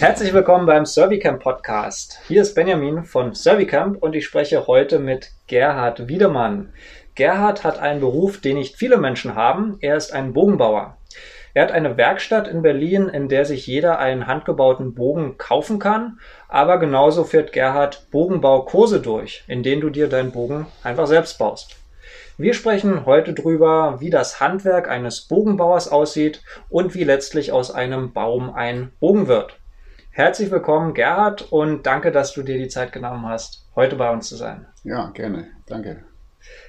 Herzlich willkommen beim Servicamp Podcast. Hier ist Benjamin von Servicamp und ich spreche heute mit Gerhard Wiedemann. Gerhard hat einen Beruf, den nicht viele Menschen haben. Er ist ein Bogenbauer. Er hat eine Werkstatt in Berlin, in der sich jeder einen handgebauten Bogen kaufen kann. Aber genauso führt Gerhard Bogenbaukurse durch, in denen du dir deinen Bogen einfach selbst baust. Wir sprechen heute drüber, wie das Handwerk eines Bogenbauers aussieht und wie letztlich aus einem Baum ein Bogen wird. Herzlich willkommen, Gerhard, und danke, dass du dir die Zeit genommen hast, heute bei uns zu sein. Ja, gerne. Danke.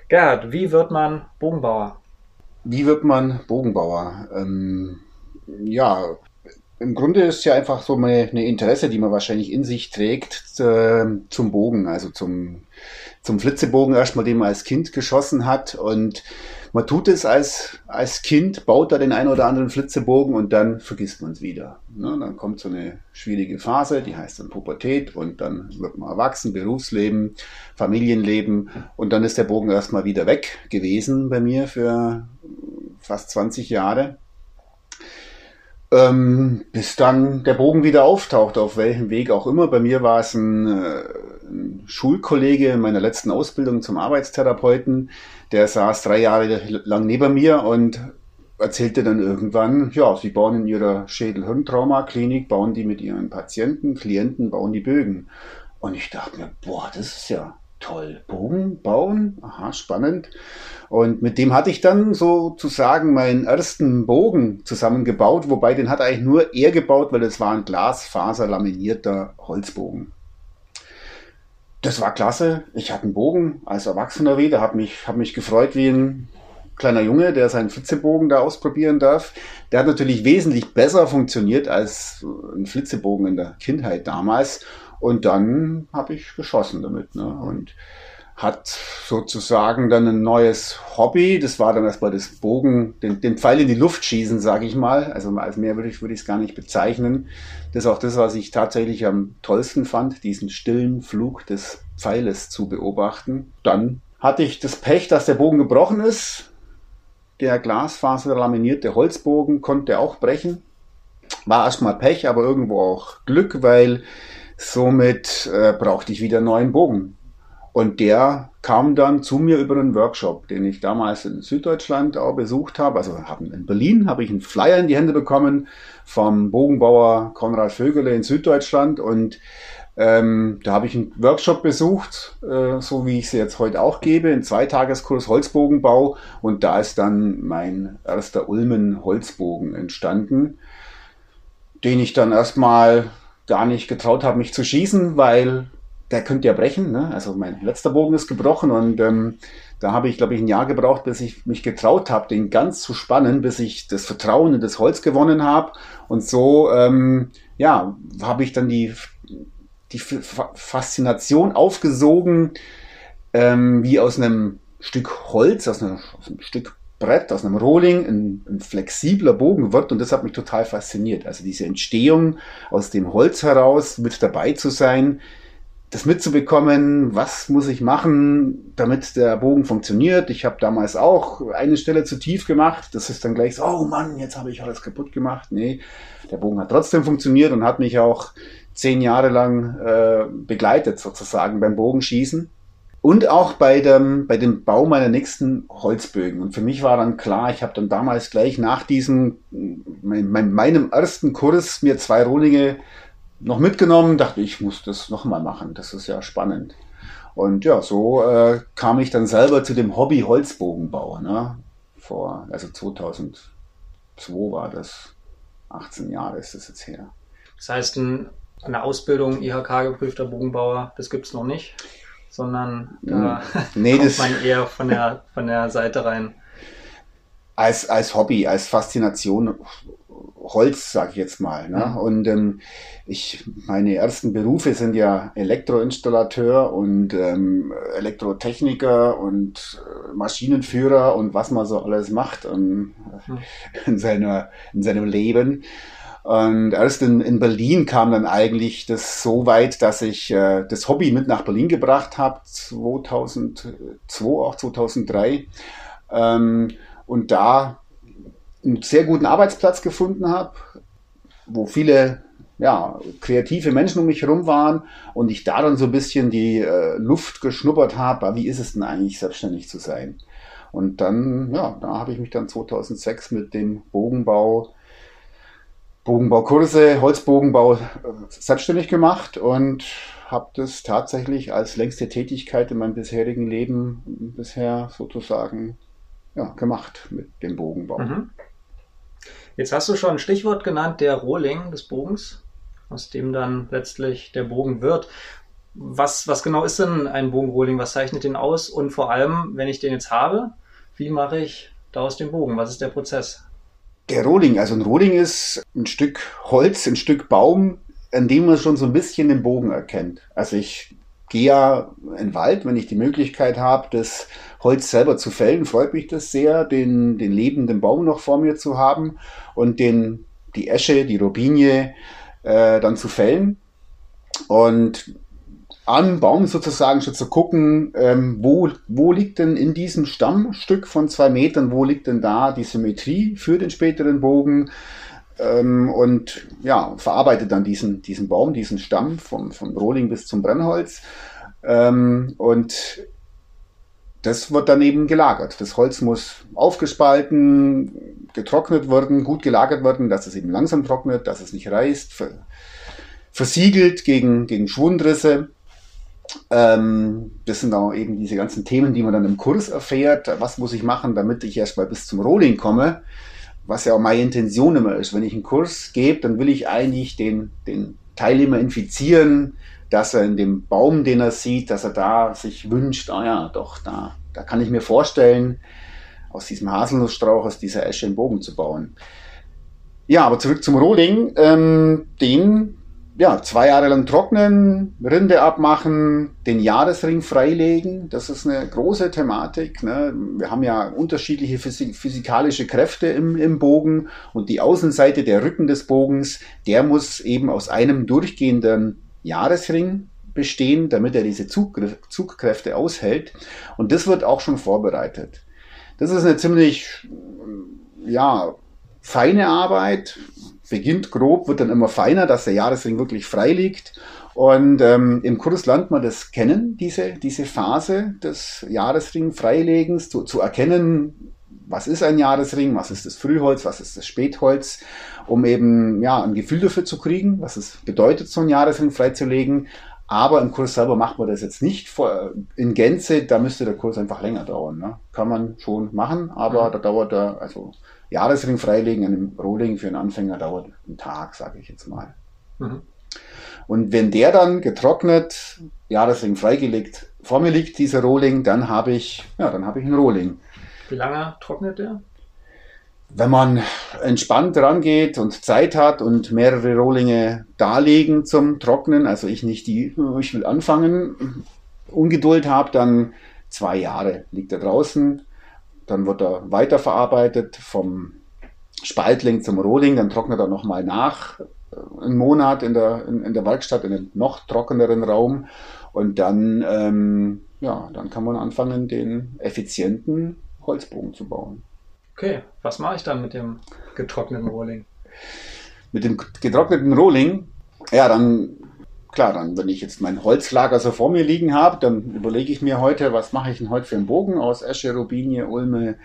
Gerhard, wie wird man Bogenbauer? Wie wird man Bogenbauer? Ähm, ja, im Grunde ist ja einfach so eine, Interesse, die man wahrscheinlich in sich trägt, äh, zum Bogen, also zum, zum Flitzebogen erstmal, den man als Kind geschossen hat. Und man tut es als, als Kind, baut da den einen oder anderen Flitzebogen und dann vergisst man es wieder. Ne? Dann kommt so eine schwierige Phase, die heißt dann Pubertät und dann wird man erwachsen, Berufsleben, Familienleben und dann ist der Bogen erstmal wieder weg gewesen bei mir für fast 20 Jahre. Ähm, bis dann der Bogen wieder auftaucht, auf welchem Weg auch immer. Bei mir war es ein, äh, ein Schulkollege in meiner letzten Ausbildung zum Arbeitstherapeuten, der saß drei Jahre lang neben mir und erzählte dann irgendwann, ja, sie bauen in ihrer Schädel-Hirntrauma-Klinik, bauen die mit ihren Patienten, Klienten, bauen die Bögen. Und ich dachte mir, boah, das ist ja toll. Bogen bauen, aha, spannend. Und mit dem hatte ich dann sozusagen meinen ersten Bogen zusammengebaut, wobei den hat eigentlich nur er gebaut, weil es war ein glasfaserlaminierter Holzbogen. Das war klasse. Ich hatte einen Bogen als Erwachsener wieder, habe mich, hab mich gefreut wie ein kleiner Junge, der seinen Flitzebogen da ausprobieren darf. Der hat natürlich wesentlich besser funktioniert als ein Flitzebogen in der Kindheit damals. Und dann habe ich geschossen damit. Ne? Und hat sozusagen dann ein neues Hobby. Das war dann erstmal das Bogen, den, den Pfeil in die Luft schießen, sage ich mal. Also als mehr würde ich es gar nicht bezeichnen. Das ist auch das, was ich tatsächlich am tollsten fand, diesen stillen Flug des Pfeiles zu beobachten. Dann hatte ich das Pech, dass der Bogen gebrochen ist. Der Glasfaser laminierte Holzbogen konnte auch brechen. War erstmal Pech, aber irgendwo auch Glück, weil somit äh, brauchte ich wieder einen neuen Bogen. Und der kam dann zu mir über einen Workshop, den ich damals in Süddeutschland auch besucht habe. Also in Berlin habe ich einen Flyer in die Hände bekommen vom Bogenbauer Konrad Vögele in Süddeutschland. Und ähm, da habe ich einen Workshop besucht, äh, so wie ich sie jetzt heute auch gebe, einen Zweitageskurs Holzbogenbau. Und da ist dann mein erster Ulmen Holzbogen entstanden, den ich dann erstmal gar nicht getraut habe, mich zu schießen, weil der könnte ja brechen. Ne? Also mein letzter Bogen ist gebrochen und ähm, da habe ich, glaube ich, ein Jahr gebraucht, bis ich mich getraut habe, den ganz zu spannen, bis ich das Vertrauen in das Holz gewonnen habe. Und so, ähm, ja, habe ich dann die, die Faszination aufgesogen, ähm, wie aus einem Stück Holz, aus, einer, aus einem Stück Brett, aus einem Rohling ein, ein, flexibler Bogen wird und das hat mich total fasziniert. Also diese Entstehung aus dem Holz heraus mit dabei zu sein, das mitzubekommen, was muss ich machen, damit der Bogen funktioniert. Ich habe damals auch eine Stelle zu tief gemacht. Das ist dann gleich so, oh Mann, jetzt habe ich alles kaputt gemacht. Nee, der Bogen hat trotzdem funktioniert und hat mich auch zehn Jahre lang äh, begleitet sozusagen beim Bogenschießen. Und auch bei dem, bei dem Bau meiner nächsten Holzbögen. Und für mich war dann klar, ich habe dann damals gleich nach diesem, mein, mein, meinem ersten Kurs mir zwei Rohlinge noch mitgenommen, dachte ich, muss das nochmal machen. Das ist ja spannend. Und ja, so äh, kam ich dann selber zu dem Hobby Holzbogenbau. Ne? Vor, also 2002 war das. 18 Jahre ist das jetzt her. Das heißt, ein, eine Ausbildung IHK-geprüfter Bogenbauer, das gibt es noch nicht, sondern da nee, kommt man eher von der, von der Seite rein. Als, als Hobby, als Faszination Holz, sage ich jetzt mal. Ne? Mhm. Und ähm, ich, meine ersten Berufe sind ja Elektroinstallateur und ähm, Elektrotechniker und äh, Maschinenführer und was man so alles macht und, mhm. in, seiner, in seinem Leben. Und erst in, in Berlin kam dann eigentlich das so weit, dass ich äh, das Hobby mit nach Berlin gebracht habe, 2002, auch 2003. Ähm, und da einen sehr guten Arbeitsplatz gefunden habe, wo viele ja, kreative Menschen um mich herum waren und ich da dann so ein bisschen die äh, Luft geschnuppert habe, wie ist es denn eigentlich selbstständig zu sein? Und dann, ja, da habe ich mich dann 2006 mit dem Bogenbau, Bogenbaukurse, Holzbogenbau äh, selbstständig gemacht und habe das tatsächlich als längste Tätigkeit in meinem bisherigen Leben bisher sozusagen ja, gemacht mit dem Bogenbau. Mhm. Jetzt hast du schon ein Stichwort genannt, der Rohling des Bogens aus dem dann letztlich der Bogen wird. Was, was genau ist denn ein Bogenrolling? Was zeichnet den aus? Und vor allem, wenn ich den jetzt habe, wie mache ich daraus den Bogen? Was ist der Prozess? Der Rohling, also ein Rohling ist ein Stück Holz, ein Stück Baum, an dem man schon so ein bisschen den Bogen erkennt. Also ich gehe ja in den Wald, wenn ich die Möglichkeit habe, das Holz selber zu fällen, freut mich das sehr, den, den lebenden Baum noch vor mir zu haben und den, die Esche, die Robinie, äh, dann zu fällen und am Baum sozusagen schon zu gucken, ähm, wo, wo liegt denn in diesem Stammstück von zwei Metern, wo liegt denn da die Symmetrie für den späteren Bogen ähm, und ja, verarbeitet dann diesen, diesen Baum, diesen Stamm vom, vom Rohling bis zum Brennholz ähm, und das wird dann eben gelagert. Das Holz muss aufgespalten, getrocknet werden, gut gelagert werden, dass es eben langsam trocknet, dass es nicht reißt, versiegelt gegen, gegen Schwundrisse. Ähm, das sind auch eben diese ganzen Themen, die man dann im Kurs erfährt. Was muss ich machen, damit ich erstmal bis zum Rolling komme? Was ja auch meine Intention immer ist. Wenn ich einen Kurs gebe, dann will ich eigentlich den, den Teilnehmer infizieren, dass er in dem Baum, den er sieht, dass er da sich wünscht, ah ja, doch, da, da kann ich mir vorstellen, aus diesem Haselnussstrauch, aus dieser Esche einen Bogen zu bauen. Ja, aber zurück zum Rohling. Ähm, den ja, zwei Jahre lang trocknen, Rinde abmachen, den Jahresring freilegen. Das ist eine große Thematik. Ne? Wir haben ja unterschiedliche physik physikalische Kräfte im, im Bogen und die Außenseite, der Rücken des Bogens, der muss eben aus einem durchgehenden Jahresring bestehen, damit er diese Zug Zugkräfte aushält. Und das wird auch schon vorbereitet. Das ist eine ziemlich, ja, feine Arbeit. Beginnt grob, wird dann immer feiner, dass der Jahresring wirklich frei liegt. Und ähm, im Kurs lernt man das kennen, diese, diese Phase des Jahresring freilegens, zu, zu erkennen, was ist ein Jahresring, was ist das Frühholz, was ist das Spätholz, um eben ja, ein Gefühl dafür zu kriegen, was es bedeutet, so einen Jahresring freizulegen. Aber im Kurs selber macht man das jetzt nicht in Gänze, da müsste der Kurs einfach länger dauern. Ne? Kann man schon machen, aber mhm. da dauert er, also Jahresring freilegen an einem Rolling für einen Anfänger dauert einen Tag, sage ich jetzt mal. Mhm. Und wenn der dann getrocknet, Jahresring freigelegt vor mir liegt, dieser Rolling, dann habe ich, ja, dann habe ich einen Rolling. Wie lange trocknet der? wenn man entspannt rangeht und Zeit hat und mehrere Rohlinge darlegen zum Trocknen, also ich nicht die, ich will anfangen, Ungeduld habe, dann zwei Jahre liegt er draußen, dann wird er weiterverarbeitet vom Spaltling zum Rohling, dann trocknet er nochmal nach, äh, einen Monat in der, in, in, der Werkstatt, in einem noch trockeneren Raum und dann, ähm, ja, dann kann man anfangen, den effizienten Holzbogen zu bauen. Okay, was mache ich dann mit dem getrockneten Rohling? Mit dem getrockneten Rohling, ja, dann, klar, dann, wenn ich jetzt mein Holzlager so vor mir liegen habe, dann überlege ich mir heute, was mache ich denn heute für einen Bogen aus Esche, Robinie, Ulme,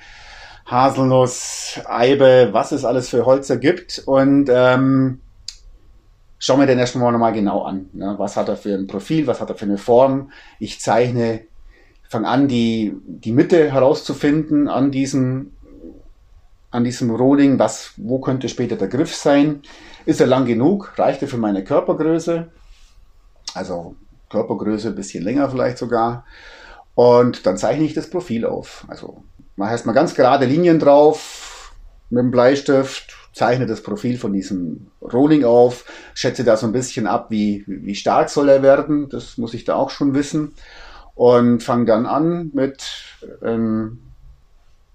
Haselnuss, Eibe, was es alles für Holzer gibt und ähm, schaue mir den erstmal nochmal genau an. Ne? Was hat er für ein Profil, was hat er für eine Form? Ich zeichne, fange an, die, die Mitte herauszufinden an diesem an diesem Rohling, was, wo könnte später der Griff sein? Ist er lang genug? Reicht er für meine Körpergröße? Also Körpergröße ein bisschen länger vielleicht sogar. Und dann zeichne ich das Profil auf. Also mache erstmal ganz gerade Linien drauf mit dem Bleistift, zeichne das Profil von diesem Rohling auf, schätze da so ein bisschen ab, wie, wie stark soll er werden. Das muss ich da auch schon wissen. Und fange dann an mit ähm,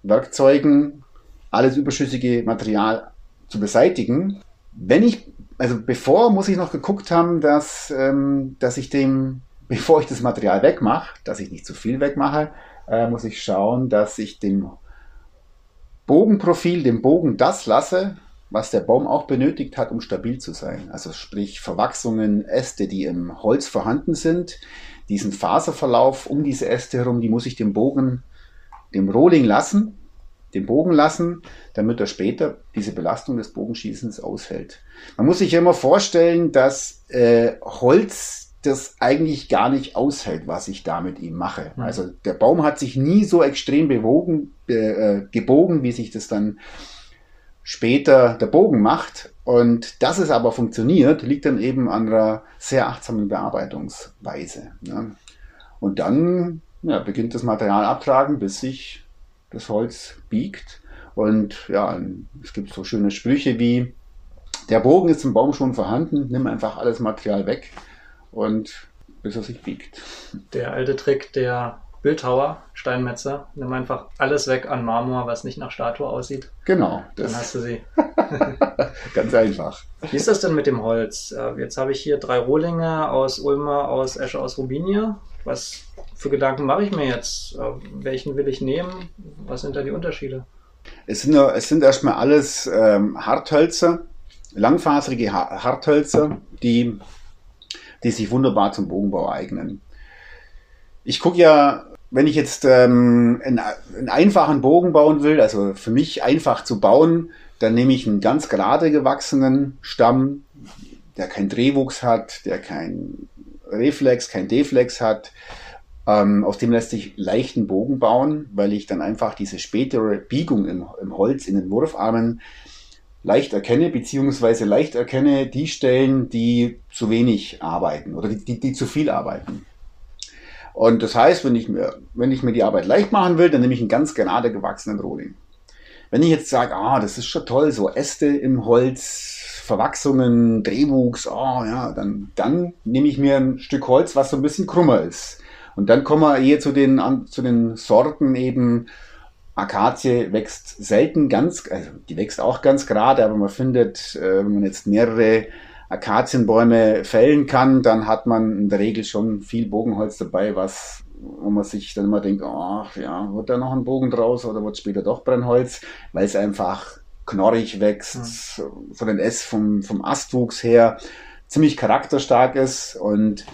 Werkzeugen, alles überschüssige Material zu beseitigen. Wenn ich, also bevor muss ich noch geguckt haben, dass, ähm, dass ich dem, bevor ich das Material wegmache, dass ich nicht zu viel wegmache, äh, muss ich schauen, dass ich dem Bogenprofil, dem Bogen das lasse, was der Baum auch benötigt hat, um stabil zu sein. Also sprich Verwachsungen, Äste, die im Holz vorhanden sind, diesen Faserverlauf um diese Äste herum, die muss ich dem Bogen, dem Rohling lassen, dem Bogen lassen, damit er später diese Belastung des Bogenschießens aushält. Man muss sich immer vorstellen, dass äh, Holz das eigentlich gar nicht aushält, was ich da mit ihm mache. Mhm. Also der Baum hat sich nie so extrem bewogen, äh, gebogen, wie sich das dann später der Bogen macht. Und dass es aber funktioniert, liegt dann eben an einer sehr achtsamen Bearbeitungsweise. Ne? Und dann ja, beginnt das Material abtragen, bis sich das Holz biegt. Und ja, es gibt so schöne Sprüche wie, der Bogen ist im Baum schon vorhanden, nimm einfach alles Material weg und bis er sich biegt. Der alte Trick der Bildhauer, Steinmetzer, nimm einfach alles weg an Marmor, was nicht nach Statue aussieht. Genau. Dann hast du sie. Ganz einfach. Wie ist das denn mit dem Holz? Äh, jetzt habe ich hier drei Rohlinge aus Ulmer, aus Esche, aus Rubinia. Was für Gedanken mache ich mir jetzt? Äh, welchen will ich nehmen? Was sind da die Unterschiede? Es sind, es sind erstmal alles ähm, Harthölzer, langfaserige Harthölzer, die die sich wunderbar zum Bogenbau eignen. Ich gucke ja, wenn ich jetzt ähm, einen, einen einfachen Bogen bauen will, also für mich einfach zu bauen, dann nehme ich einen ganz gerade gewachsenen Stamm, der keinen Drehwuchs hat, der kein Reflex, kein Deflex hat. Ähm, aus dem lässt sich leichten Bogen bauen, weil ich dann einfach diese spätere Biegung im, im Holz in den Wurfarmen leicht erkenne, beziehungsweise leicht erkenne die Stellen, die zu wenig arbeiten oder die, die, die zu viel arbeiten. Und das heißt, wenn ich, mir, wenn ich mir die Arbeit leicht machen will, dann nehme ich einen ganz gerade gewachsenen Rohling. Wenn ich jetzt sage, ah, das ist schon toll, so Äste im Holz, Verwachsungen, Drehwuchs, oh ja, dann, dann nehme ich mir ein Stück Holz, was so ein bisschen krummer ist. Und dann kommen wir eher zu den, zu den Sorten eben, Akazie wächst selten ganz, also die wächst auch ganz gerade, aber man findet, äh, wenn man jetzt mehrere Akazienbäume fällen kann, dann hat man in der Regel schon viel Bogenholz dabei, was, wo man sich dann immer denkt, ach ja, wird da noch ein Bogen draus oder wird später doch Brennholz, weil es einfach knorrig wächst, mhm. von den S, vom, vom Astwuchs her, ziemlich charakterstark ist und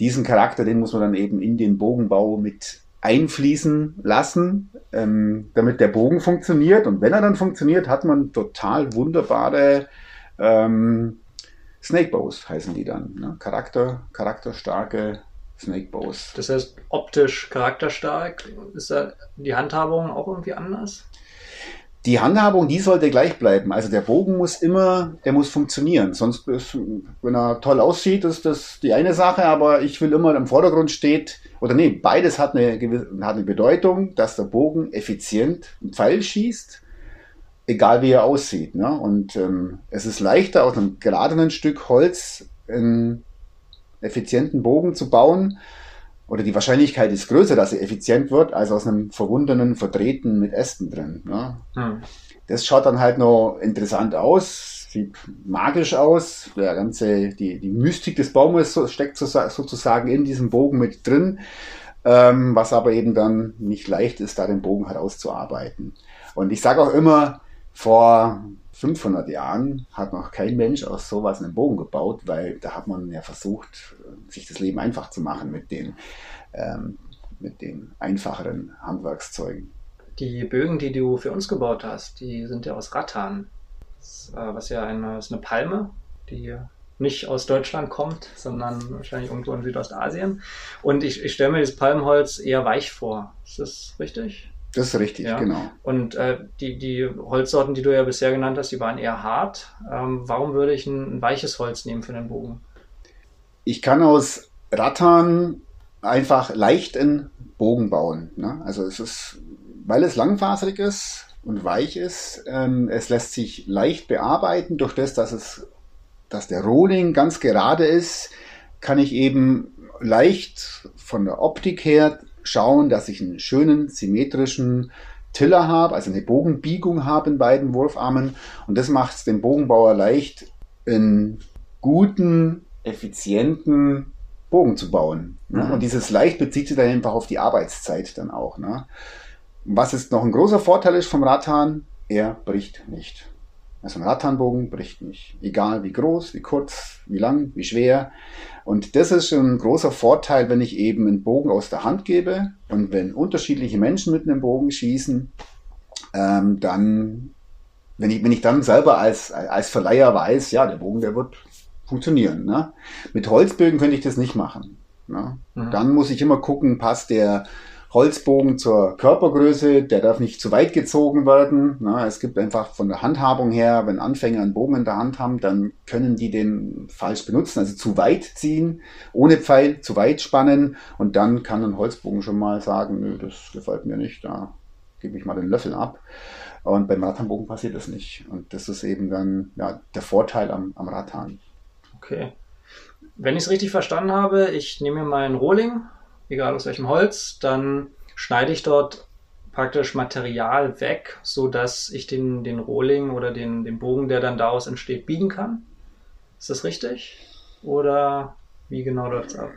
diesen Charakter, den muss man dann eben in den Bogenbau mit einfließen lassen, ähm, damit der Bogen funktioniert. Und wenn er dann funktioniert, hat man total wunderbare ähm, Snake Bows, heißen die dann. Ne? Charakter, charakterstarke Snake Bows. Das heißt, optisch charakterstark, ist da die Handhabung auch irgendwie anders? Die Handhabung, die sollte gleich bleiben. Also der Bogen muss immer, der muss funktionieren. Sonst, ist, wenn er toll aussieht, ist das die eine Sache, aber ich will immer im Vordergrund steht, oder nee, beides hat eine, hat eine Bedeutung, dass der Bogen effizient einen Pfeil schießt, egal wie er aussieht. Ne? Und ähm, es ist leichter, aus einem geradenen Stück Holz einen effizienten Bogen zu bauen, oder die Wahrscheinlichkeit ist größer, dass er effizient wird, als aus einem verwundenen, verdrehten mit Ästen drin. Ne? Hm. Das schaut dann halt noch interessant aus, sieht magisch aus. Der ganze, die, die Mystik des Baumes steckt sozusagen in diesem Bogen mit drin, ähm, was aber eben dann nicht leicht ist, da den Bogen halt auszuarbeiten. Und ich sage auch immer, vor 500 Jahren hat noch kein Mensch aus sowas einen Bogen gebaut, weil da hat man ja versucht, sich das Leben einfach zu machen mit den, ähm, mit den einfacheren Handwerkszeugen. Die Bögen, die du für uns gebaut hast, die sind ja aus Rattan, das, äh, was ja eine, ist eine Palme, die nicht aus Deutschland kommt, sondern wahrscheinlich irgendwo in Südostasien. Und ich, ich stelle mir das Palmholz eher weich vor. Ist das richtig? Das ist richtig, ja. genau. Und äh, die, die Holzsorten, die du ja bisher genannt hast, die waren eher hart. Ähm, warum würde ich ein, ein, weiches Holz nehmen für den Bogen? Ich kann aus Rattan einfach leicht einen Bogen bauen. Ne? Also es ist, weil es langfaserig ist und weich ist, ähm, es lässt sich leicht bearbeiten durch das, dass es, dass der Rohling ganz gerade ist, kann ich eben leicht von der Optik her schauen, dass ich einen schönen symmetrischen Tiller habe, also eine Bogenbiegung habe in beiden Wurfarmen. Und das macht es dem Bogenbauer leicht, einen guten, effizienten Bogen zu bauen. Ne? Mhm. Und dieses leicht bezieht sich dann einfach auf die Arbeitszeit dann auch. Ne? Was jetzt noch ein großer Vorteil ist vom Radhahn, er bricht nicht. Also ein Rattanbogen bricht nicht. Egal wie groß, wie kurz, wie lang, wie schwer. Und das ist schon ein großer Vorteil, wenn ich eben einen Bogen aus der Hand gebe und wenn unterschiedliche Menschen mit einem Bogen schießen, ähm, dann, wenn ich, wenn ich dann selber als, als Verleiher weiß, ja, der Bogen, der wird funktionieren. Ne? Mit Holzbögen könnte ich das nicht machen. Ne? Mhm. Dann muss ich immer gucken, passt der Holzbogen zur Körpergröße, der darf nicht zu weit gezogen werden. Ne? Es gibt einfach von der Handhabung her, wenn Anfänger einen Bogen in der Hand haben, dann können die den falsch benutzen, also zu weit ziehen, ohne Pfeil, zu weit spannen und dann kann ein Holzbogen schon mal sagen, nö, das gefällt mir nicht, da gebe ich mal den Löffel ab. Und beim Rattanbogen passiert das nicht. Und das ist eben dann ja, der Vorteil am, am Rattan. Okay. Wenn ich es richtig verstanden habe, ich nehme mir meinen Rohling, egal aus welchem Holz, dann schneide ich dort praktisch Material weg, sodass ich den, den Rohling oder den, den Bogen, der dann daraus entsteht, biegen kann. Ist das richtig? Oder wie genau läuft es ab?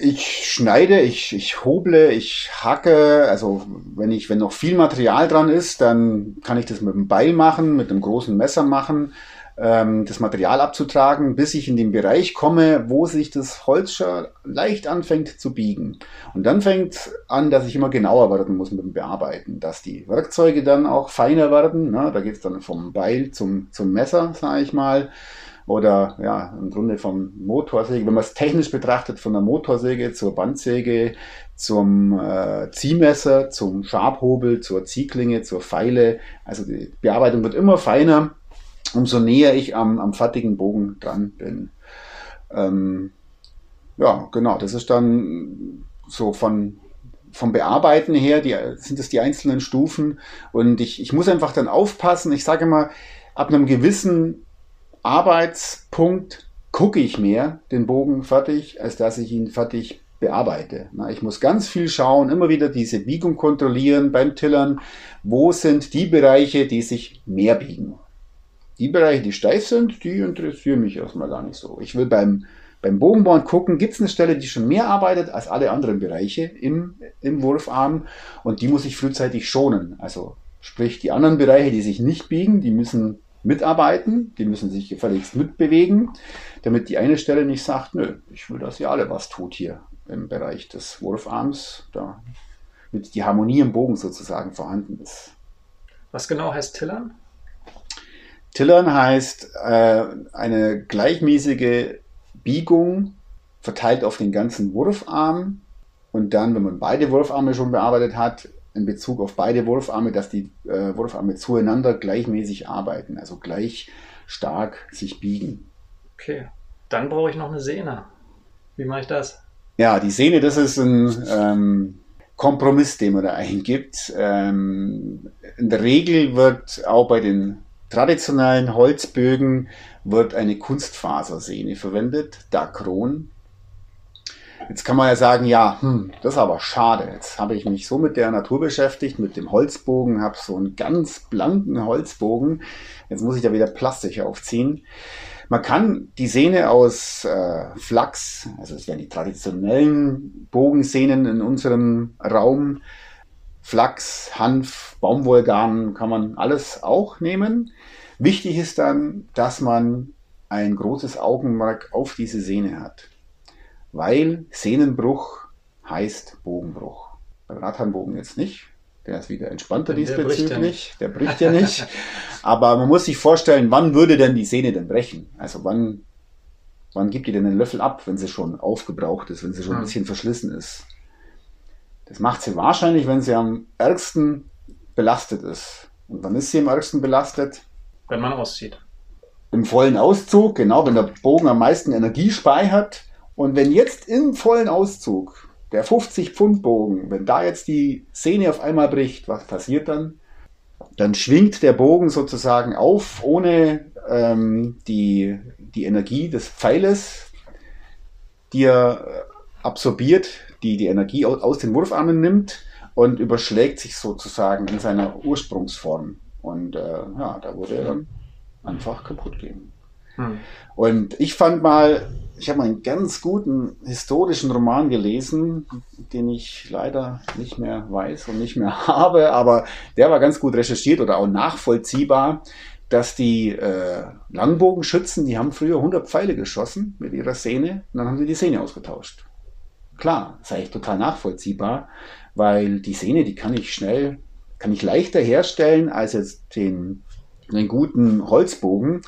Ich schneide, ich, ich hoble, ich hacke. Also wenn ich, wenn noch viel Material dran ist, dann kann ich das mit einem Beil machen, mit einem großen Messer machen ähm, das Material abzutragen, bis ich in den Bereich komme, wo sich das Holz schon leicht anfängt zu biegen. Und dann fängt an, dass ich immer genauer werden muss mit dem Bearbeiten, dass die Werkzeuge dann auch feiner werden. Ne? Da geht es dann vom Beil zum, zum Messer, sage ich mal. Oder ja, im Grunde vom Motorsäge, wenn man es technisch betrachtet, von der Motorsäge zur Bandsäge, zum äh, Ziehmesser, zum Schabhobel, zur Ziehklinge, zur Pfeile. Also die Bearbeitung wird immer feiner umso näher ich am, am fertigen Bogen dran bin. Ähm, ja, genau, das ist dann so von, vom Bearbeiten her, die, sind es die einzelnen Stufen. Und ich, ich muss einfach dann aufpassen. Ich sage immer, ab einem gewissen Arbeitspunkt gucke ich mehr den Bogen fertig, als dass ich ihn fertig bearbeite. Ich muss ganz viel schauen, immer wieder diese Biegung kontrollieren beim Tillern. Wo sind die Bereiche, die sich mehr biegen? Die Bereiche, die steif sind, die interessieren mich erstmal gar nicht so. Ich will beim, beim Bogenbauen gucken, gibt es eine Stelle, die schon mehr arbeitet als alle anderen Bereiche im, im Wurfarm und die muss ich frühzeitig schonen. Also sprich, die anderen Bereiche, die sich nicht biegen, die müssen mitarbeiten, die müssen sich gefälligst mitbewegen, damit die eine Stelle nicht sagt, nö, ich will, dass ihr alle was tut hier im Bereich des Wurfarms, damit die Harmonie im Bogen sozusagen vorhanden ist. Was genau heißt Tillern? Tillern heißt äh, eine gleichmäßige Biegung verteilt auf den ganzen Wurfarm und dann, wenn man beide Wurfarme schon bearbeitet hat, in Bezug auf beide Wurfarme, dass die äh, Wurfarme zueinander gleichmäßig arbeiten, also gleich stark sich biegen. Okay, dann brauche ich noch eine Sehne. Wie mache ich das? Ja, die Sehne, das ist ein ähm, Kompromiss, den man da eingibt. Ähm, in der Regel wird auch bei den traditionellen Holzbögen wird eine Kunstfasersehne verwendet, Dacron. Jetzt kann man ja sagen, ja, hm, das ist aber schade. Jetzt habe ich mich so mit der Natur beschäftigt, mit dem Holzbogen, habe so einen ganz blanken Holzbogen. Jetzt muss ich da wieder Plastik aufziehen. Man kann die Sehne aus äh, Flachs, also das wären die traditionellen Bogensehnen in unserem Raum, Flachs, Hanf, Baumwollgarn kann man alles auch nehmen. Wichtig ist dann, dass man ein großes Augenmerk auf diese Sehne hat, weil Sehnenbruch heißt Bogenbruch. Beim Radhandbogen jetzt nicht, der ist wieder entspannter der diesbezüglich, der bricht ja nicht. Aber man muss sich vorstellen, wann würde denn die Sehne denn brechen? Also wann, wann gibt ihr denn den Löffel ab, wenn sie schon aufgebraucht ist, wenn sie schon ein bisschen verschlissen ist? Das macht sie wahrscheinlich, wenn sie am ärgsten belastet ist. Und wann ist sie am ärgsten belastet? Wenn man auszieht. Im vollen Auszug, genau, wenn der Bogen am meisten Energie speichert. Und wenn jetzt im vollen Auszug der 50 Pfund Bogen, wenn da jetzt die Sehne auf einmal bricht, was passiert dann? Dann schwingt der Bogen sozusagen auf, ohne ähm, die, die Energie des Pfeiles, die er absorbiert die die Energie aus den Wurfarmen nimmt und überschlägt sich sozusagen in seiner Ursprungsform. Und äh, ja, da wurde er dann einfach kaputt gehen. Hm. Und ich fand mal, ich habe mal einen ganz guten historischen Roman gelesen, den ich leider nicht mehr weiß und nicht mehr habe, aber der war ganz gut recherchiert oder auch nachvollziehbar. dass die äh, Langbogenschützen, die haben früher 100 Pfeile geschossen mit ihrer Sehne und dann haben sie die Sehne ausgetauscht. Klar, ist eigentlich total nachvollziehbar, weil die Sehne, die kann ich schnell, kann ich leichter herstellen als jetzt den, den guten Holzbogen.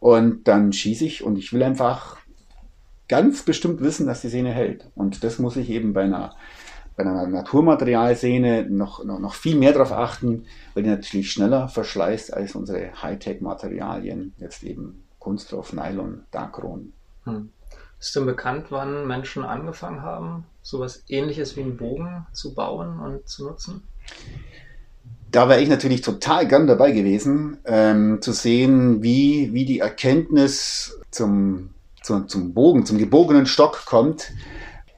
Und dann schieße ich und ich will einfach ganz bestimmt wissen, dass die Sehne hält. Und das muss ich eben bei einer, bei einer Naturmaterialsehne noch, noch, noch viel mehr darauf achten, weil die natürlich schneller verschleißt als unsere Hightech-Materialien, jetzt eben Kunststoff, Nylon, Darkron. Hm. Ist denn bekannt, wann Menschen angefangen haben, sowas ähnliches wie einen Bogen zu bauen und zu nutzen? Da wäre ich natürlich total gern dabei gewesen, ähm, zu sehen, wie, wie die Erkenntnis zum, zum, zum Bogen, zum gebogenen Stock kommt.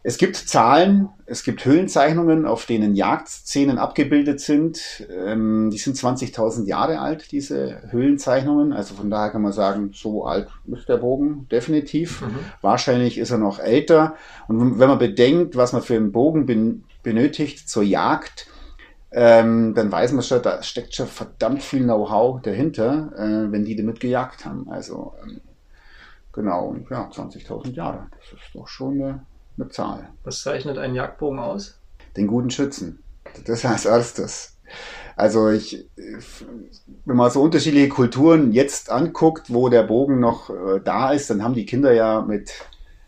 Es gibt Zahlen, es gibt Höhlenzeichnungen, auf denen Jagdszenen abgebildet sind. Ähm, die sind 20.000 Jahre alt, diese Höhlenzeichnungen. Also von daher kann man sagen, so alt ist der Bogen definitiv. Mhm. Wahrscheinlich ist er noch älter. Und wenn man bedenkt, was man für einen Bogen ben benötigt zur Jagd, ähm, dann weiß man schon, da steckt schon verdammt viel Know-how dahinter, äh, wenn die damit gejagt haben. Also ähm, genau, ja, 20.000 Jahre. Das ist doch schon eine eine Zahl. Was zeichnet einen Jagdbogen aus? Den guten Schützen. Das als erstes. Also ich, wenn man so unterschiedliche Kulturen jetzt anguckt, wo der Bogen noch äh, da ist, dann haben die Kinder ja mit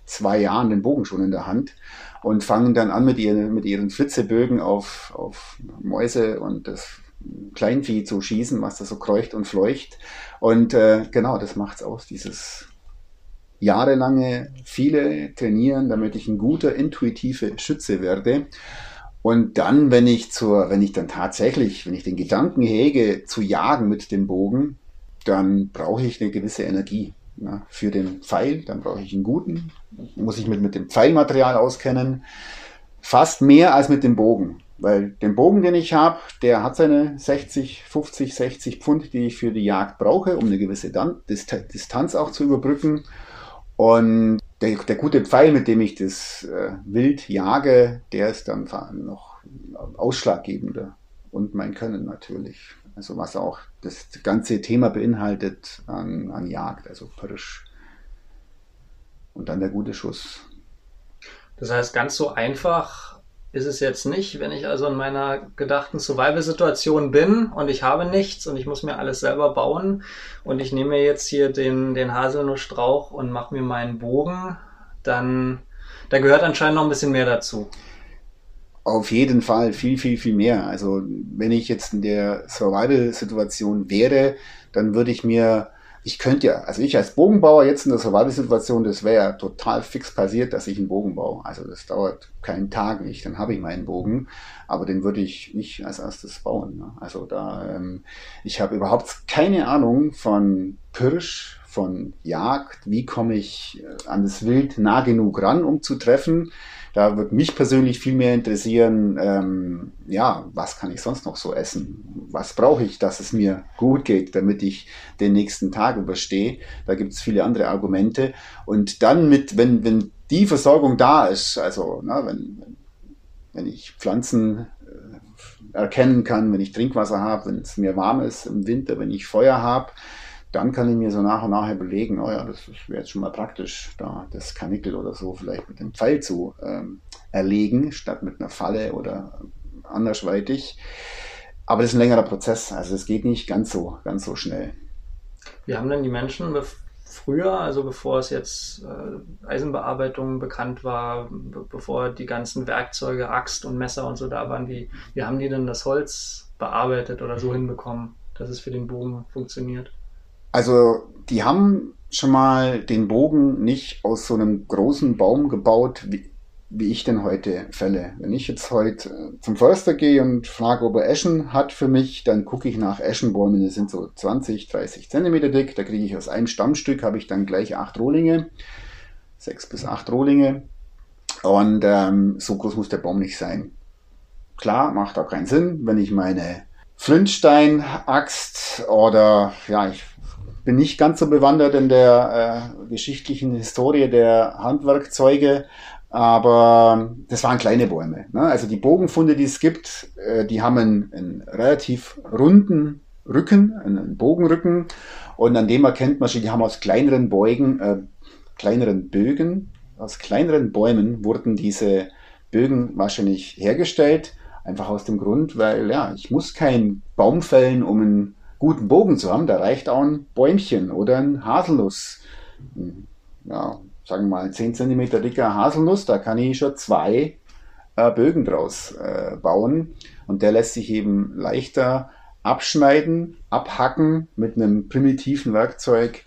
zwei Jahren den Bogen schon in der Hand und fangen dann an mit ihren, mit ihren Flitzebögen auf, auf Mäuse und das Kleinvieh zu schießen, was da so kreucht und fleucht. Und äh, genau, das macht's aus, dieses jahrelange viele trainieren, damit ich ein guter intuitive Schütze werde. Und dann, wenn ich zur, wenn ich dann tatsächlich, wenn ich den Gedanken hege, zu jagen mit dem Bogen, dann brauche ich eine gewisse Energie ja, für den Pfeil. Dann brauche ich einen guten, muss ich mit, mit dem Pfeilmaterial auskennen. Fast mehr als mit dem Bogen. Weil den Bogen, den ich habe, der hat seine 60, 50, 60 Pfund, die ich für die Jagd brauche, um eine gewisse Distanz auch zu überbrücken. Und der, der gute Pfeil, mit dem ich das äh, Wild jage, der ist dann noch ausschlaggebender. Und mein Können natürlich. Also was auch das ganze Thema beinhaltet an, an Jagd, also Pirsch. Und dann der gute Schuss. Das heißt, ganz so einfach ist es jetzt nicht, wenn ich also in meiner gedachten Survival-Situation bin und ich habe nichts und ich muss mir alles selber bauen und ich nehme jetzt hier den, den Haselnussstrauch und mache mir meinen Bogen, dann da gehört anscheinend noch ein bisschen mehr dazu. Auf jeden Fall viel, viel, viel mehr. Also wenn ich jetzt in der Survival-Situation wäre, dann würde ich mir ich könnte ja, also ich als Bogenbauer jetzt in der Survival-Situation, das wäre ja total fix passiert, dass ich einen Bogen baue. Also das dauert keinen Tag nicht, dann habe ich meinen Bogen, aber den würde ich nicht als erstes bauen. Ne? Also da, ähm, ich habe überhaupt keine Ahnung von Pirsch, von Jagd, wie komme ich äh, an das Wild nah genug ran, um zu treffen. Da würde mich persönlich viel mehr interessieren, ähm, ja, was kann ich sonst noch so essen? Was brauche ich, dass es mir gut geht, damit ich den nächsten Tag überstehe? Da gibt es viele andere Argumente. Und dann mit, wenn, wenn die Versorgung da ist, also na, wenn, wenn ich Pflanzen äh, erkennen kann, wenn ich Trinkwasser habe, wenn es mir warm ist im Winter, wenn ich Feuer habe, dann kann ich mir so nach und nach überlegen, oh ja, das wäre jetzt schon mal praktisch, da das Kanickel oder so vielleicht mit dem Pfeil zu ähm, erlegen, statt mit einer Falle oder andersweitig. Aber das ist ein längerer Prozess, also es geht nicht ganz so, ganz so schnell. Wie haben denn die Menschen früher, also bevor es jetzt äh, Eisenbearbeitung bekannt war, bevor die ganzen Werkzeuge, Axt und Messer und so da waren, wie, wie haben die denn das Holz bearbeitet oder so hinbekommen, dass es für den Bogen funktioniert? Also die haben schon mal den Bogen nicht aus so einem großen Baum gebaut, wie, wie ich denn heute fälle. Wenn ich jetzt heute äh, zum Förster gehe und frage, ob er Eschen hat für mich, dann gucke ich nach Eschenbäumen, die sind so 20, 30 Zentimeter dick. Da kriege ich aus einem Stammstück, habe ich dann gleich acht Rohlinge, sechs bis acht Rohlinge. Und ähm, so groß muss der Baum nicht sein. Klar, macht auch keinen Sinn, wenn ich meine Flintstein-Axt oder ja, ich bin nicht ganz so bewandert in der äh, geschichtlichen Historie der Handwerkzeuge, aber das waren kleine Bäume. Ne? Also die Bogenfunde, die es gibt, äh, die haben einen, einen relativ runden Rücken, einen Bogenrücken. Und an dem erkennt man schon, die haben aus kleineren Beugen, äh, kleineren Bögen, aus kleineren Bäumen wurden diese Bögen wahrscheinlich hergestellt. Einfach aus dem Grund, weil ja, ich muss keinen Baum fällen, um einen guten Bogen zu haben. Da reicht auch ein Bäumchen oder ein Haselnuss. Ja, sagen wir mal 10 cm dicker Haselnuss, da kann ich schon zwei äh, Bögen draus äh, bauen. Und der lässt sich eben leichter abschneiden, abhacken mit einem primitiven Werkzeug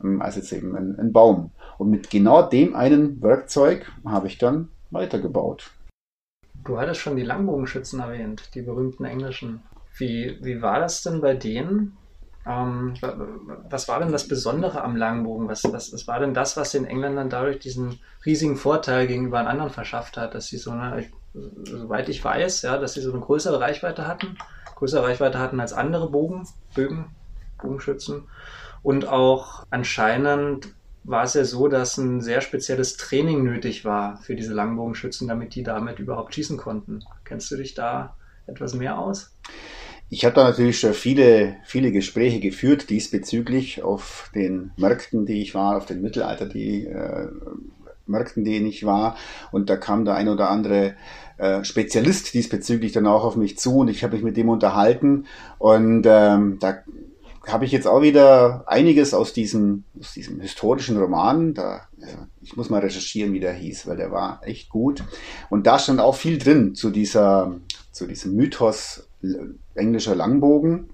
ähm, als jetzt eben ein, ein Baum. Und mit genau dem einen Werkzeug habe ich dann weitergebaut. Du hattest schon die Langbogenschützen erwähnt, die berühmten englischen. Wie, wie war das denn bei denen? Ähm, was war denn das Besondere am Langbogen? Was, was, was war denn das, was den Engländern dadurch diesen riesigen Vorteil gegenüber den anderen verschafft hat, dass sie so eine, soweit ich weiß, ja, dass sie so eine größere Reichweite hatten, größere Reichweite hatten als andere Bogen, Bögen, Bogenschützen und auch anscheinend war es ja so, dass ein sehr spezielles Training nötig war für diese Langbogenschützen, damit die damit überhaupt schießen konnten. Kennst du dich da etwas mehr aus? Ich habe da natürlich schon viele, viele Gespräche geführt diesbezüglich auf den Märkten, die ich war, auf den Mittelalter, die äh, Märkten, denen ich war. Und da kam der ein oder andere äh, Spezialist diesbezüglich dann auch auf mich zu und ich habe mich mit dem unterhalten. Und ähm, da habe ich jetzt auch wieder einiges aus diesem, aus diesem historischen Roman. Da, ich muss mal recherchieren, wie der hieß, weil der war echt gut. Und da stand auch viel drin zu dieser, zu diesem Mythos englischer Langbogen.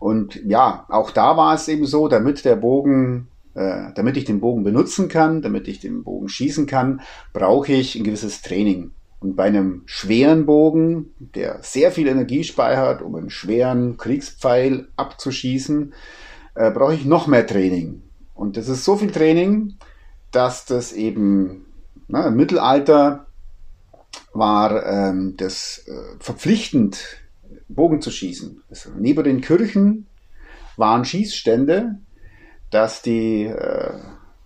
Und ja, auch da war es eben so, damit der Bogen, äh, damit ich den Bogen benutzen kann, damit ich den Bogen schießen kann, brauche ich ein gewisses Training. Und bei einem schweren Bogen, der sehr viel Energie speichert, um einen schweren Kriegspfeil abzuschießen, äh, brauche ich noch mehr Training. Und das ist so viel Training, dass das eben na, im Mittelalter war ähm, das äh, verpflichtend, Bogen zu schießen. Also neben den Kirchen waren Schießstände, dass die äh,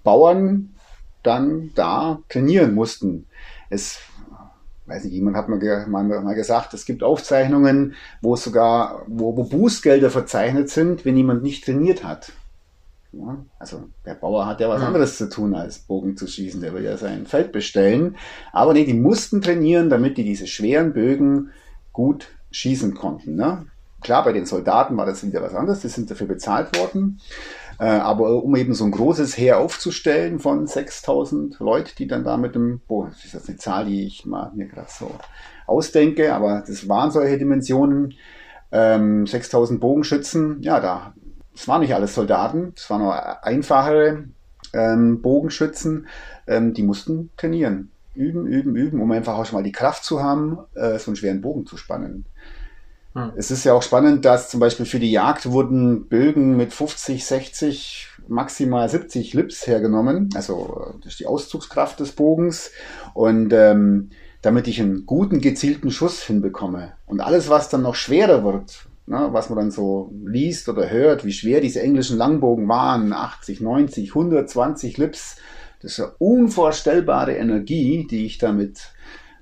Bauern dann da trainieren mussten. Es weiß nicht, jemand hat mal, mal, mal gesagt, es gibt Aufzeichnungen, wo sogar, wo, wo Bußgelder verzeichnet sind, wenn jemand nicht trainiert hat. Ja, also der Bauer hat ja was anderes zu tun, als Bogen zu schießen. Der will ja sein Feld bestellen. Aber nee, die mussten trainieren, damit die diese schweren Bögen gut schießen konnten. Ne? Klar, bei den Soldaten war das wieder was anderes. Die sind dafür bezahlt worden. Äh, aber um eben so ein großes Heer aufzustellen von 6000 Leuten, die dann da mit dem, boah, das ist jetzt eine Zahl, die ich mal mir gerade so ausdenke, aber das waren solche Dimensionen, ähm, 6000 Bogenschützen, ja, da, das waren nicht alles Soldaten, das waren nur einfachere ähm, Bogenschützen, ähm, die mussten trainieren, üben, üben, üben, um einfach auch schon mal die Kraft zu haben, äh, so einen schweren Bogen zu spannen. Hm. Es ist ja auch spannend, dass zum Beispiel für die Jagd wurden Bögen mit 50, 60, maximal 70 Lips hergenommen. Also das ist die Auszugskraft des Bogens. Und ähm, damit ich einen guten, gezielten Schuss hinbekomme. Und alles, was dann noch schwerer wird, ne, was man dann so liest oder hört, wie schwer diese englischen Langbogen waren, 80, 90, 120 Lips, das ist eine unvorstellbare Energie, die ich da mit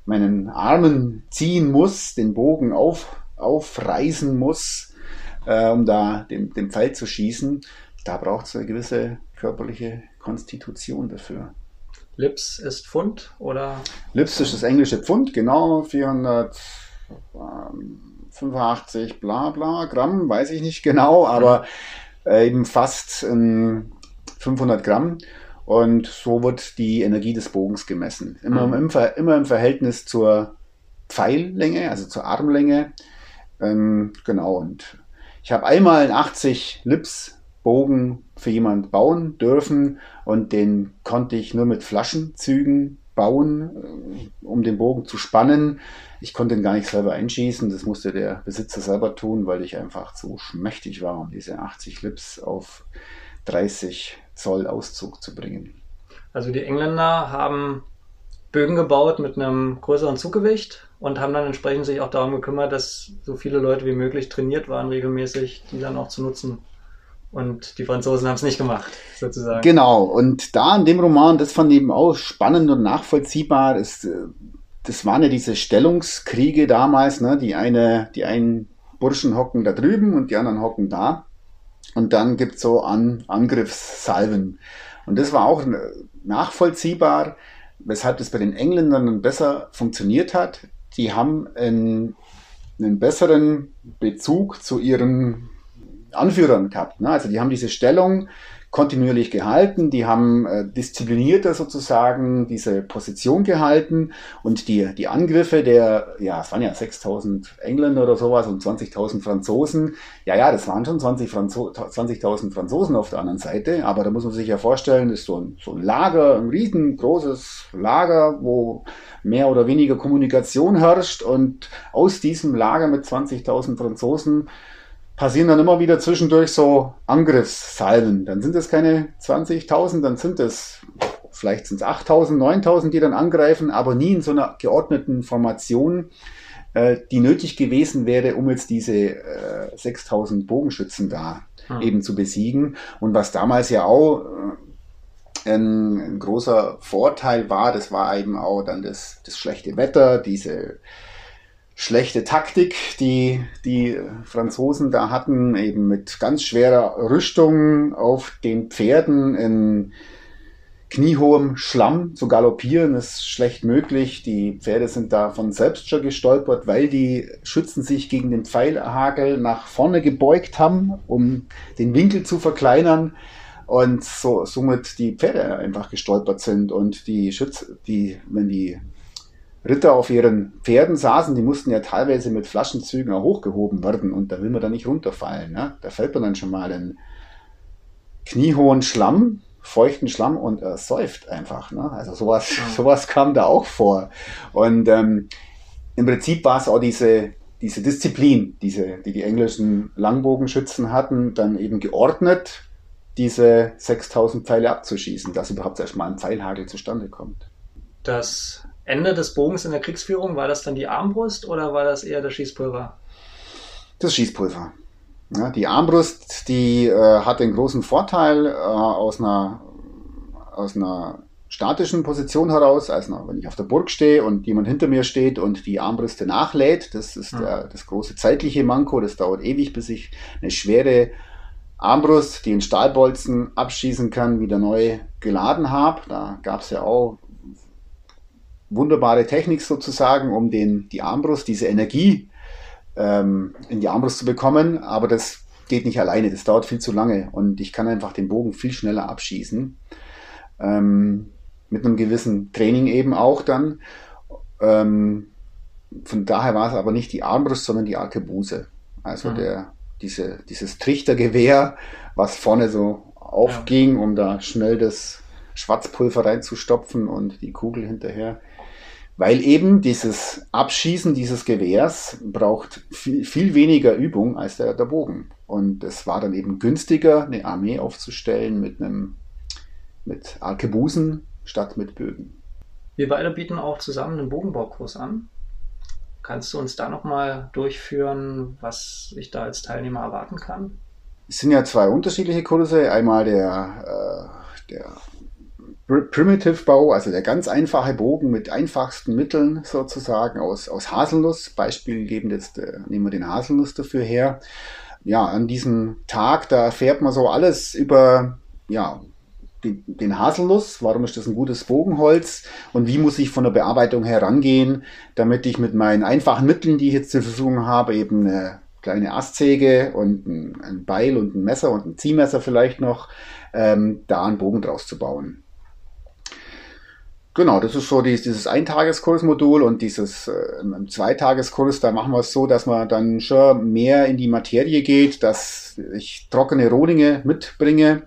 meinen Armen ziehen muss, den Bogen auf, aufreißen muss, äh, um da den, den Pfeil zu schießen, da braucht es eine gewisse körperliche Konstitution dafür. Lips ist Pfund oder? Lips ist das englische Pfund, genau, 485 bla bla Gramm, weiß ich nicht genau, aber äh, eben fast äh, 500 Gramm. Und so wird die Energie des Bogens gemessen. Immer, mhm. im, immer im Verhältnis zur Pfeillänge, also zur Armlänge. Ähm, genau, und ich habe einmal einen 80 Lips Bogen für jemand bauen dürfen und den konnte ich nur mit Flaschenzügen bauen, äh, um den Bogen zu spannen. Ich konnte ihn gar nicht selber einschießen, das musste der Besitzer selber tun, weil ich einfach zu schmächtig war, um diese 80 Lips auf 30 Zoll Auszug zu bringen. Also die Engländer haben Bögen gebaut mit einem größeren Zuggewicht und haben dann entsprechend sich auch darum gekümmert, dass so viele Leute wie möglich trainiert waren, regelmäßig, die dann auch zu nutzen. Und die Franzosen haben es nicht gemacht, sozusagen. Genau, und da in dem Roman, das fand ich eben auch spannend und nachvollziehbar, das, äh, das waren ja diese Stellungskriege damals, ne? die eine, die einen Burschen hocken da drüben und die anderen hocken da. Und dann gibt's so An Angriffssalven. Und das war auch nachvollziehbar, weshalb das bei den Engländern besser funktioniert hat. Die haben einen, einen besseren Bezug zu ihren Anführern gehabt. Ne? Also die haben diese Stellung kontinuierlich gehalten, die haben äh, disziplinierter sozusagen diese Position gehalten. Und die, die Angriffe der, ja, es waren ja 6000 Engländer oder sowas und 20.000 Franzosen, ja, ja, das waren schon 20 Franzo 20.000 Franzosen auf der anderen Seite, aber da muss man sich ja vorstellen, ist so ein, so ein Lager, ein riesengroßes Lager, wo mehr oder weniger Kommunikation herrscht. Und aus diesem Lager mit 20.000 Franzosen passieren dann immer wieder zwischendurch so Angriffssalven. Dann sind es keine 20.000, dann sind es vielleicht sind es 8.000, 9.000, die dann angreifen, aber nie in so einer geordneten Formation, äh, die nötig gewesen wäre, um jetzt diese äh, 6.000 Bogenschützen da hm. eben zu besiegen. Und was damals ja auch äh, ein, ein, großer Vorteil war, das war eben auch dann das, das schlechte Wetter, diese schlechte Taktik, die die Franzosen da hatten, eben mit ganz schwerer Rüstung auf den Pferden in kniehohem Schlamm zu galoppieren, ist schlecht möglich. Die Pferde sind da von selbst schon gestolpert, weil die Schützen sich gegen den Pfeilhagel nach vorne gebeugt haben, um den Winkel zu verkleinern und so, somit die Pferde einfach gestolpert sind und die Schütze, die, wenn die Ritter auf ihren Pferden saßen, die mussten ja teilweise mit Flaschenzügen auch hochgehoben werden und da will man da nicht runterfallen. Ne? Da fällt man dann schon mal in kniehohen Schlamm, feuchten Schlamm und er säuft einfach. Ne? Also sowas, ja. sowas kam da auch vor. Und ähm, im Prinzip war es auch diese, diese Disziplin, diese, die die englischen Langbogenschützen hatten, dann eben geordnet, diese 6000 Pfeile abzuschießen, dass überhaupt erstmal ein Pfeilhagel zustande kommt. Das Ende des Bogens in der Kriegsführung, war das dann die Armbrust oder war das eher das Schießpulver? Das Schießpulver. Ja, die Armbrust, die äh, hat den großen Vorteil äh, aus, einer, aus einer statischen Position heraus, also wenn ich auf der Burg stehe und jemand hinter mir steht und die Armbrüste nachlädt, das ist ja. der, das große zeitliche Manko, das dauert ewig, bis ich eine schwere Armbrust, die in Stahlbolzen abschießen kann, wieder neu geladen habe. Da gab es ja auch wunderbare Technik sozusagen, um den, die Armbrust, diese Energie ähm, in die Armbrust zu bekommen. Aber das geht nicht alleine, das dauert viel zu lange und ich kann einfach den Bogen viel schneller abschießen. Ähm, mit einem gewissen Training eben auch dann. Ähm, von daher war es aber nicht die Armbrust, sondern die Arkebuse. Also mhm. der, diese, dieses Trichtergewehr, was vorne so aufging, ja. um da schnell das Schwarzpulver reinzustopfen und die Kugel hinterher. Weil eben dieses Abschießen dieses Gewehrs braucht viel, viel weniger Übung als der, der Bogen. Und es war dann eben günstiger, eine Armee aufzustellen mit einem mit Arkebusen statt mit Bögen. Wir beide bieten auch zusammen einen Bogenbaukurs an. Kannst du uns da nochmal durchführen, was ich da als Teilnehmer erwarten kann? Es sind ja zwei unterschiedliche Kurse. Einmal der, äh, der Primitive Bau, also der ganz einfache Bogen mit einfachsten Mitteln sozusagen aus, aus Haselnuss. Beispiel geben jetzt, äh, nehmen wir den Haselnuss dafür her. Ja, an diesem Tag, da erfährt man so alles über, ja, den, den Haselnuss, warum ist das ein gutes Bogenholz und wie muss ich von der Bearbeitung herangehen, damit ich mit meinen einfachen Mitteln, die ich jetzt zur Verfügung habe, eben eine kleine Astsäge und ein, ein Beil und ein Messer und ein Ziehmesser vielleicht noch, ähm, da einen Bogen draus zu bauen. Genau, das ist so dieses, dieses Eintageskursmodul und dieses äh, Zweitageskurs, da machen wir es so, dass man dann schon mehr in die Materie geht, dass ich trockene Rohlinge mitbringe,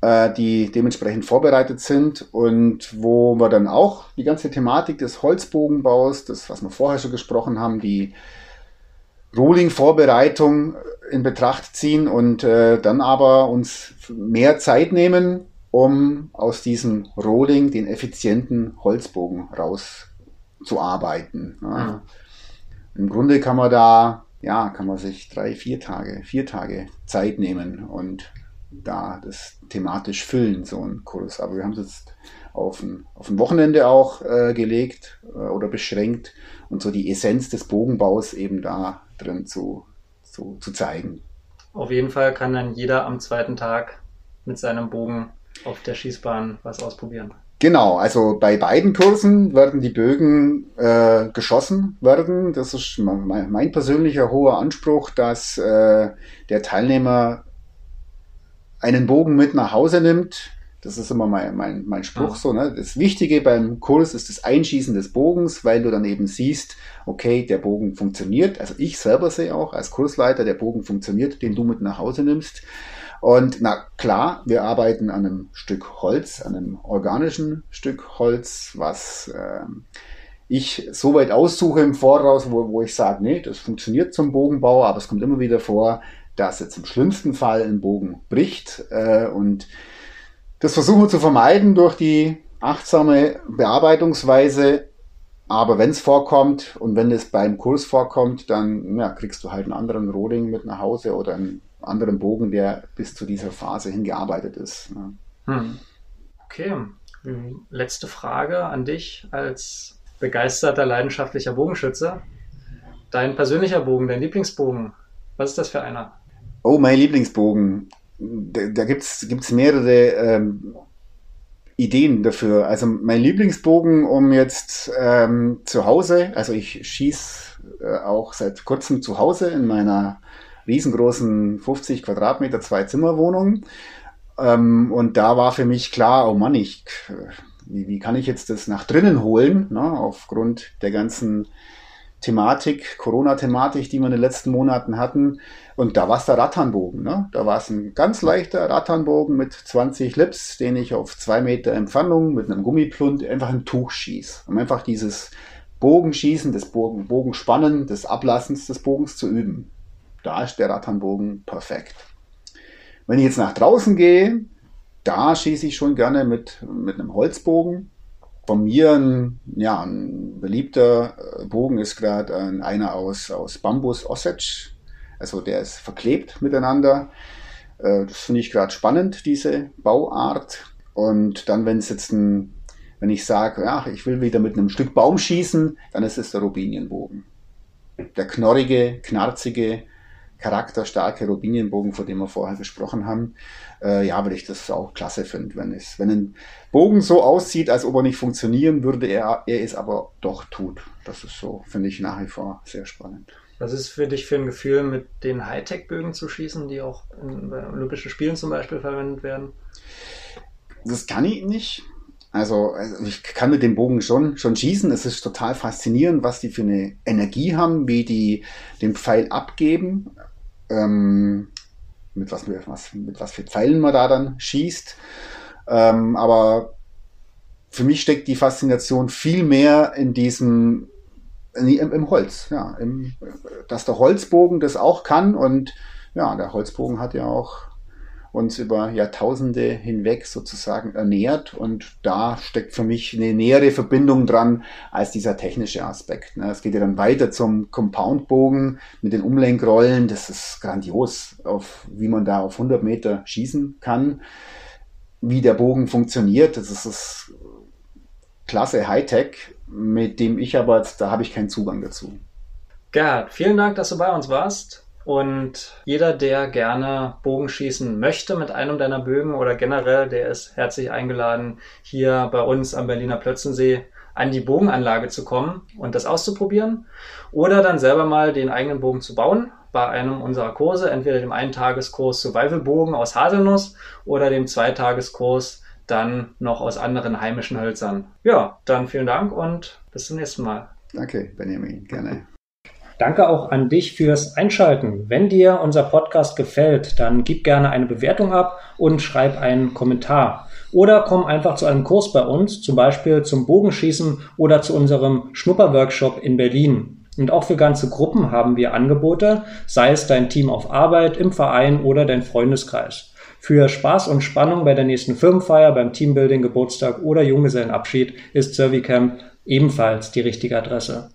äh, die dementsprechend vorbereitet sind und wo wir dann auch die ganze Thematik des Holzbogenbaus, das, was wir vorher schon gesprochen haben, die Rohling-Vorbereitung in Betracht ziehen und äh, dann aber uns mehr Zeit nehmen, um aus diesem Rolling den effizienten Holzbogen rauszuarbeiten. Ja. Mhm. Im Grunde kann man da, ja, kann man sich drei, vier Tage, vier Tage Zeit nehmen und da das thematisch füllen, so ein Kurs. Aber wir haben es jetzt auf ein, auf ein Wochenende auch äh, gelegt äh, oder beschränkt und so die Essenz des Bogenbaus eben da drin zu, zu, zu zeigen. Auf jeden Fall kann dann jeder am zweiten Tag mit seinem Bogen auf der Schießbahn was ausprobieren. Genau, also bei beiden Kursen werden die Bögen äh, geschossen werden. Das ist mein, mein persönlicher hoher Anspruch, dass äh, der Teilnehmer einen Bogen mit nach Hause nimmt. Das ist immer mein, mein, mein Spruch ja. so. Ne? Das Wichtige beim Kurs ist das Einschießen des Bogens, weil du dann eben siehst, okay, der Bogen funktioniert. Also ich selber sehe auch als Kursleiter, der Bogen funktioniert, den du mit nach Hause nimmst. Und na klar, wir arbeiten an einem Stück Holz, an einem organischen Stück Holz, was äh, ich so weit aussuche im Voraus, wo, wo ich sage, nee, das funktioniert zum Bogenbau, aber es kommt immer wieder vor, dass jetzt im schlimmsten Fall ein Bogen bricht. Äh, und das versuchen wir zu vermeiden durch die achtsame Bearbeitungsweise. Aber wenn es vorkommt und wenn es beim Kurs vorkommt, dann ja, kriegst du halt einen anderen Roding mit nach Hause oder einen anderen Bogen, der bis zu dieser Phase hingearbeitet ist. Ne? Hm. Okay, letzte Frage an dich als begeisterter, leidenschaftlicher Bogenschütze. Dein persönlicher Bogen, dein Lieblingsbogen, was ist das für einer? Oh, mein Lieblingsbogen. Da, da gibt es mehrere ähm, Ideen dafür. Also mein Lieblingsbogen, um jetzt ähm, zu Hause, also ich schieße äh, auch seit kurzem zu Hause in meiner riesengroßen 50 Quadratmeter Zwei-Zimmer-Wohnung. Ähm, und da war für mich klar, oh Mann, ich, wie, wie kann ich jetzt das nach drinnen holen, ne, aufgrund der ganzen Thematik, Corona-Thematik, die wir in den letzten Monaten hatten. Und da war es der Rattanbogen. Ne? Da war es ein ganz leichter Rattanbogen mit 20 Lips, den ich auf zwei Meter Entfernung mit einem Gummiplund einfach ein Tuch schieße. Um einfach dieses Bogenschießen, das Bogen, Bogenspannen, des Ablassens des Bogens zu üben. Da ist der Rattanbogen perfekt. Wenn ich jetzt nach draußen gehe, da schieße ich schon gerne mit, mit einem Holzbogen. Von mir ein, ja, ein beliebter äh, Bogen ist gerade einer aus, aus Bambus Osage. Also der ist verklebt miteinander. Äh, das finde ich gerade spannend, diese Bauart. Und dann, wenn es jetzt ein, wenn ich sage, ja, ich will wieder mit einem Stück Baum schießen, dann ist es der Rubinienbogen. Der knorrige, knarzige, charakterstarke Rubinienbogen, von dem wir vorher gesprochen haben, äh, ja, weil ich das auch klasse finde, wenn es, wenn ein Bogen so aussieht, als ob er nicht funktionieren würde, er, er es aber doch tut. Das ist so, finde ich nach wie vor sehr spannend. Was ist für dich für ein Gefühl, mit den Hightech-Bögen zu schießen, die auch in, bei Olympischen Spielen zum Beispiel verwendet werden? Das kann ich nicht. Also, also, ich kann mit dem Bogen schon, schon schießen. Es ist total faszinierend, was die für eine Energie haben, wie die den Pfeil abgeben ähm, mit, was, mit, was, mit was für Pfeilen man da dann schießt. Ähm, aber für mich steckt die Faszination viel mehr in diesem, im, im, Holz, ja, im, dass der Holzbogen das auch kann und ja, der Holzbogen hat ja auch uns über Jahrtausende hinweg sozusagen ernährt und da steckt für mich eine nähere Verbindung dran als dieser technische Aspekt. Ne? Es geht ja dann weiter zum Compoundbogen mit den Umlenkrollen. Das ist grandios, auf, wie man da auf 100 Meter schießen kann, wie der Bogen funktioniert. Das ist das klasse Hightech, mit dem ich aber, da habe ich keinen Zugang dazu. Gerhard, vielen Dank, dass du bei uns warst. Und jeder, der gerne Bogenschießen möchte mit einem deiner Bögen oder generell, der ist herzlich eingeladen, hier bei uns am Berliner Plötzensee an die Bogenanlage zu kommen und das auszuprobieren oder dann selber mal den eigenen Bogen zu bauen bei einem unserer Kurse, entweder dem Eintageskurs Survival Bogen aus Haselnuss oder dem Zweitageskurs dann noch aus anderen heimischen Hölzern. Ja, dann vielen Dank und bis zum nächsten Mal. Danke, Benjamin, gerne. Danke auch an dich fürs Einschalten. Wenn dir unser Podcast gefällt, dann gib gerne eine Bewertung ab und schreib einen Kommentar. Oder komm einfach zu einem Kurs bei uns, zum Beispiel zum Bogenschießen oder zu unserem Schnupperworkshop in Berlin. Und auch für ganze Gruppen haben wir Angebote, sei es dein Team auf Arbeit, im Verein oder dein Freundeskreis. Für Spaß und Spannung bei der nächsten Firmenfeier, beim Teambuilding, Geburtstag oder Junggesellenabschied ist Servicamp ebenfalls die richtige Adresse.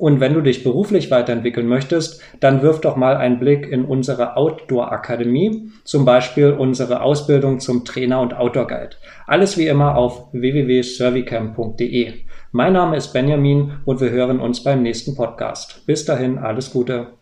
Und wenn du dich beruflich weiterentwickeln möchtest, dann wirf doch mal einen Blick in unsere Outdoor-Akademie, zum Beispiel unsere Ausbildung zum Trainer und Outdoor Guide. Alles wie immer auf www.servicamp.de. Mein Name ist Benjamin und wir hören uns beim nächsten Podcast. Bis dahin, alles Gute.